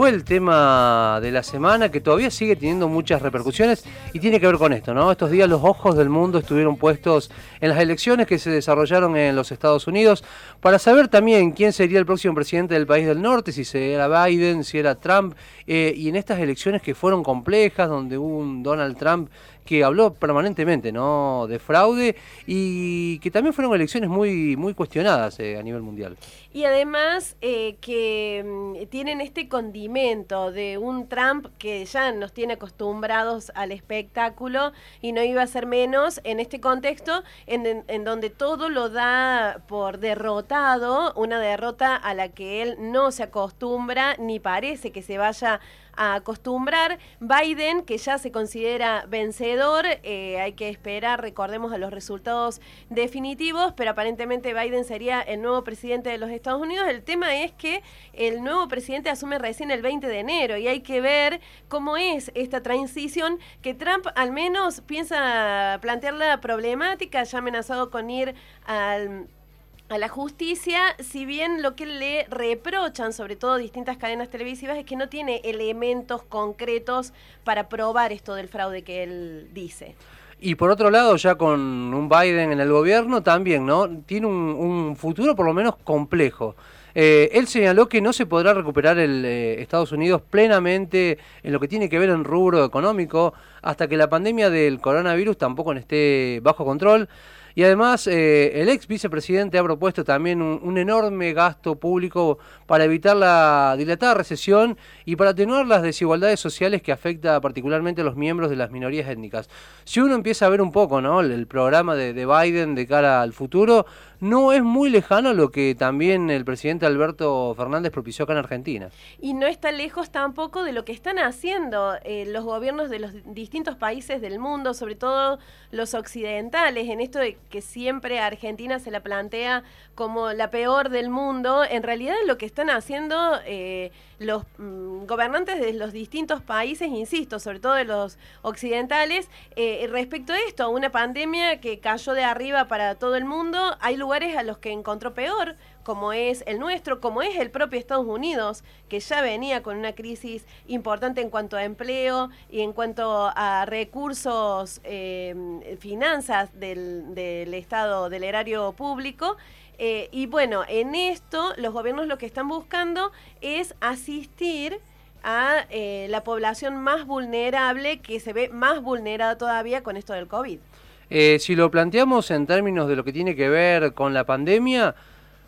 fue el tema de la semana que todavía sigue teniendo muchas repercusiones y tiene que ver con esto, ¿no? Estos días los ojos del mundo estuvieron puestos en las elecciones que se desarrollaron en los Estados Unidos para saber también quién sería el próximo presidente del país del norte, si era Biden, si era Trump, eh, y en estas elecciones que fueron complejas, donde hubo un Donald Trump que habló permanentemente ¿no? de fraude y que también fueron elecciones muy, muy cuestionadas eh, a nivel mundial. Y además eh, que mm, tienen este condimento de un Trump que ya nos tiene acostumbrados al espectáculo y no iba a ser menos en este contexto en, en donde todo lo da por derrotado, una derrota a la que él no se acostumbra ni parece que se vaya a acostumbrar. Biden, que ya se considera vencedor, eh, hay que esperar, recordemos, a los resultados definitivos, pero aparentemente Biden sería el nuevo presidente de los Estados Unidos. El tema es que el nuevo presidente asume recién el 20 de enero y hay que ver cómo es esta transición que Trump al menos piensa plantear la problemática, ya amenazado con ir al a la justicia, si bien lo que le reprochan, sobre todo distintas cadenas televisivas, es que no tiene elementos concretos para probar esto del fraude que él dice. Y por otro lado, ya con un Biden en el gobierno, también, ¿no? Tiene un, futuro por lo menos complejo. Eh, él señaló que no se podrá recuperar el eh, Estados Unidos plenamente en lo que tiene que ver en rubro económico hasta que la pandemia del coronavirus tampoco esté bajo control. Y además, eh, el ex vicepresidente ha propuesto también un, enorme gasto público para evitar la dilatada recesión y para atenuar las desigualdades sociales que afecta particularmente a los miembros de las minorías étnicas. Si uno empieza a ver un poco ¿no? el, programa de, de Biden de cara al futuro, no es muy lejano lo que también el presidente Alberto Fernández propició acá en Argentina. Y no está lejos tampoco de lo que están haciendo eh, los gobiernos de los distintos países del mundo, sobre todo los occidentales, en esto de que siempre Argentina se la plantea como la peor del mundo. En realidad lo que están haciendo eh, los mm, gobernantes de los distintos países, insisto, sobre todo de los occidentales, eh, respecto a esto, a una pandemia que cayó de arriba para todo el mundo, hay lugares a los que encontró peor, como es el nuestro, como es el propio Estados Unidos, que ya venía con una crisis importante en cuanto a empleo y en cuanto a recursos, eh, finanzas del, del Estado, del erario público. Eh, y bueno, en esto los gobiernos lo que están buscando es asistir a eh, la población más vulnerable que se ve más vulnerada todavía con esto del COVID. Eh, si lo planteamos en términos de lo que tiene que ver con la pandemia,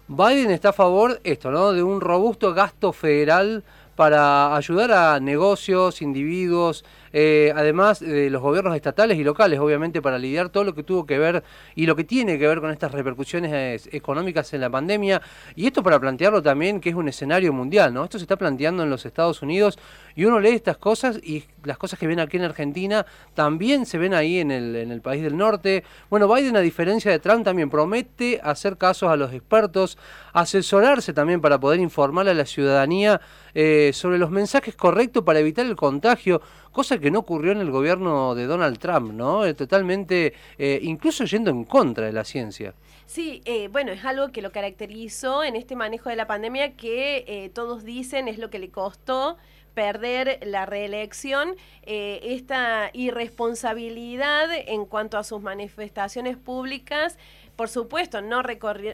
Biden está a favor esto, ¿no? De un robusto gasto federal para ayudar a negocios, individuos, eh, además de los gobiernos estatales y locales, obviamente, para lidiar todo lo que tuvo que ver y lo que tiene que ver con estas repercusiones económicas en la pandemia. Y esto para plantearlo también que es un escenario mundial, ¿no? Esto se está planteando en los Estados Unidos y uno lee estas cosas y las cosas que ven aquí en Argentina también se ven ahí en el, en el país del norte. Bueno, Biden, a diferencia de Trump, también promete hacer casos a los expertos, asesorarse también para poder informar a la ciudadanía eh, sobre los mensajes correctos para evitar el contagio cosa que no ocurrió en el gobierno de Donald Trump, ¿no? Eh, totalmente, eh, incluso yendo en contra de la ciencia. Sí, eh, bueno, es algo que lo caracterizó en este manejo de la pandemia que todos dicen es lo que le costó perder la reelección, esta irresponsabilidad en cuanto a sus manifestaciones públicas por supuesto, no,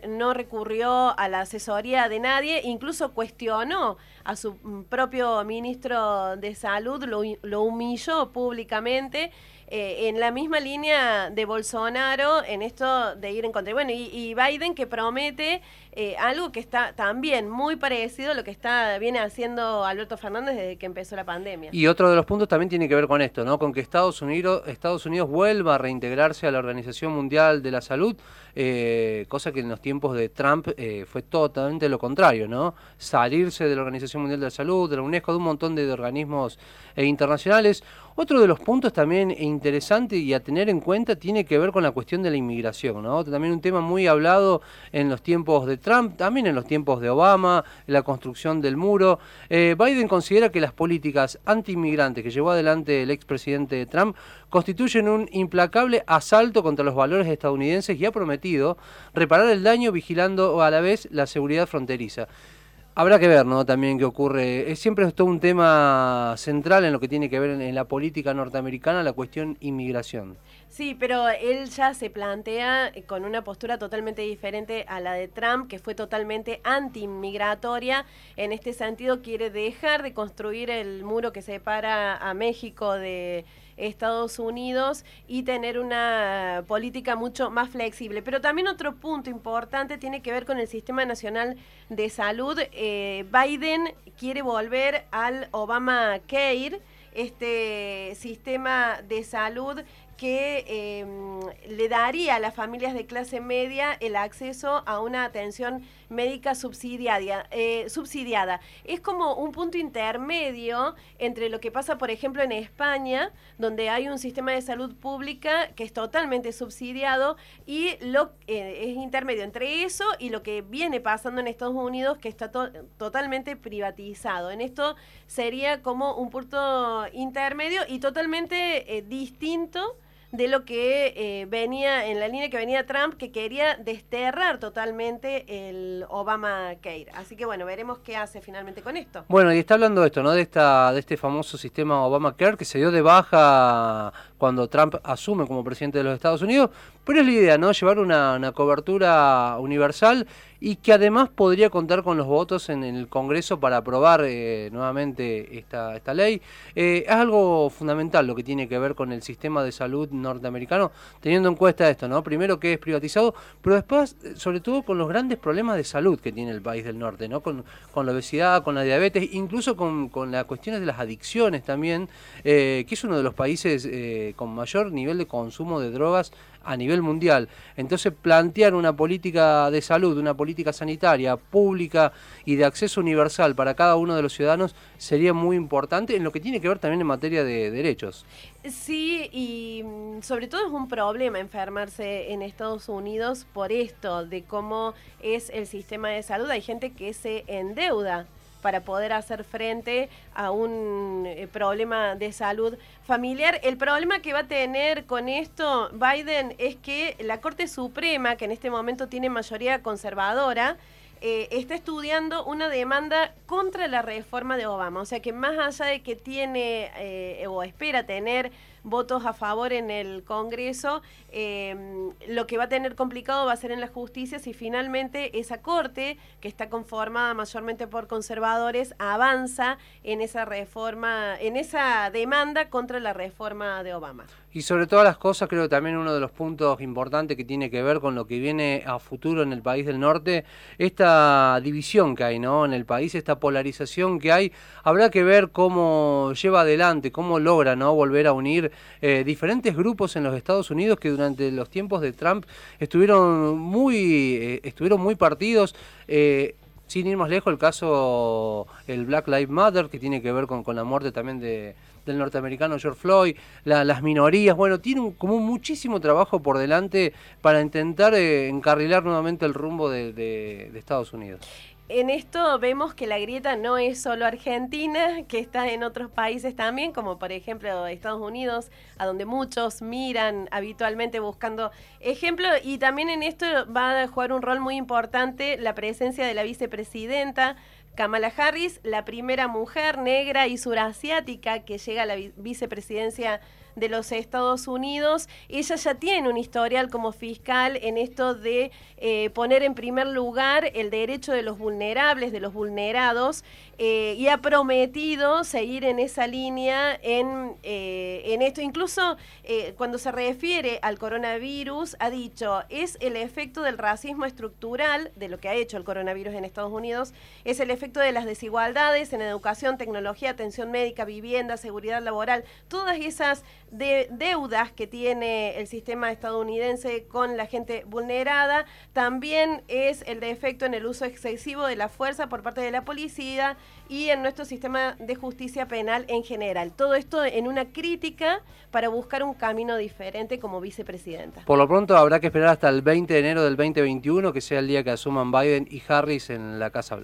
no recurrió a la asesoría de nadie, incluso cuestionó a su mm, propio ministro de Salud, lo, lo humilló públicamente. Eh, en la misma línea de Bolsonaro en esto de ir en contra. Bueno, y, Biden que promete eh, algo que está también muy parecido a lo que está viene haciendo Alberto Fernández desde que empezó la pandemia. Y otro de los puntos también tiene que ver con esto, ¿no? Con que Estados Unidos, Estados Unidos vuelva a reintegrarse a la Organización Mundial de la Salud, eh, cosa que en los tiempos de Trump fue totalmente lo contrario, ¿no? Salirse de la Organización Mundial de la Salud, de la UNESCO, de un montón de organismos internacionales. Otro de los puntos también interesante y a tener en cuenta tiene que ver con la cuestión de la inmigración, ¿no? También un tema muy hablado en los tiempos de Trump, también en los tiempos de Obama, la construcción del muro. Eh, Biden considera que las políticas anti-inmigrantes que llevó adelante el expresidente Trump constituyen un implacable asalto contra los valores estadounidenses y ha prometido reparar el daño vigilando a la vez la seguridad fronteriza. Habrá que ver, ¿no? También qué ocurre. Es siempre es un tema central en lo que tiene que ver en, la política norteamericana, la cuestión inmigración. Sí, pero él ya se plantea con una postura totalmente diferente a la de Trump, que fue totalmente anti-inmigratoria. En este sentido, quiere dejar de construir el muro que separa a México de Estados Unidos y tener una política mucho más flexible. Pero también otro punto importante tiene que ver con el Sistema Nacional de Salud. Eh, Biden quiere volver al Obamacare, este sistema de salud que em, le daría a las familias de clase media el acceso a una atención médica subsidiaria, eh, subsidiada. Es como un punto intermedio entre lo que pasa, por ejemplo, en España, donde hay un sistema de salud pública que es totalmente subsidiado, y lo eh, es intermedio entre eso y lo que viene pasando en Estados Unidos, que está totalmente privatizado. En esto sería como un punto intermedio y totalmente eh, distinto de lo que eh, venía en la línea que venía Trump, que quería desterrar totalmente el Obamacare. Así que bueno, veremos qué hace finalmente con esto. Bueno, y está hablando de esto, ¿no? De esta, de este famoso sistema Obamacare que se dio de baja cuando Trump asume como presidente de los Estados Unidos, pero es la idea, ¿no? Llevar una, cobertura universal y que además podría contar con los votos en, el Congreso para aprobar eh, nuevamente esta, esta ley. Eh, es algo fundamental lo que tiene que ver con el sistema de salud norteamericano, teniendo en cuenta esto, ¿no? Primero que es privatizado, pero después, sobre todo, con los grandes problemas de salud que tiene el país del norte, ¿no? Con, la obesidad, con la diabetes, incluso con, las cuestiones de las adicciones también, eh, que es uno de los países con mayor nivel de consumo de drogas a nivel mundial. Entonces plantear una política de salud, una política sanitaria pública y de acceso universal para cada uno de los ciudadanos sería muy importante en lo que tiene que ver también en materia de derechos. Sí, y mm, sobre todo es un problema enfermarse en Estados Unidos por esto, de cómo es el sistema de salud. Hay gente que se endeuda para poder hacer frente a un eh, problema de salud familiar. El problema que va a tener con esto Biden es que la Corte Suprema, que en este momento tiene mayoría conservadora, eh, está estudiando una demanda contra la reforma de Obama. O sea que más allá de que tiene eh, o espera tener votos a favor en el Congreso, em, lo que va a tener complicado va a ser en la justicia si finalmente esa corte, que está conformada mayormente por conservadores, avanza en esa reforma, en esa demanda contra la reforma de Obama. Y sobre todas las cosas, creo que también uno de los puntos importantes que tiene que ver con lo que viene a futuro en el país del norte, esta división que hay ¿no? en el país, esta polarización que hay, habrá que ver cómo lleva adelante, cómo logra ¿no? volver a unir eh, diferentes grupos en los Estados Unidos que durante los tiempos de Trump estuvieron muy, eh, estuvieron muy partidos. Eh, sin ir más lejos, el caso, el Black Lives Matter, que tiene que ver con, la muerte también de, del norteamericano George Floyd, las minorías, bueno, tiene como muchísimo trabajo por delante para intentar encarrilar nuevamente el rumbo de Estados Unidos en esto vemos que la grieta no es solo Argentina, que está en otros países también, como por ejemplo Estados Unidos, a donde muchos miran habitualmente buscando ejemplos. Y también en esto va a jugar un rol muy importante la presencia de la vicepresidenta. Kamala Harris, la primera mujer negra y surasiática que llega a la vicepresidencia de los Estados Unidos. Ella ya tiene un historial como fiscal en esto de eh, poner en primer lugar el derecho de los vulnerables, de los vulnerados, eh, y ha prometido seguir en esa línea en, eh, en esto. Incluso cuando se refiere al coronavirus, ha dicho, es el efecto del racismo estructural, de lo que ha hecho el coronavirus en Estados Unidos, es el efecto de las desigualdades en educación, tecnología, atención médica, vivienda, seguridad laboral, todas esas de deudas que tiene el sistema estadounidense con la gente vulnerada, también es el defecto en el uso excesivo de la fuerza por parte de la policía y en nuestro sistema de justicia penal en general. Todo esto en una crítica para buscar un camino diferente como vicepresidenta. Por lo pronto habrá que esperar hasta el 20 de enero del 2021, que sea el día que asuman Biden y Harris en la Casa Blanca.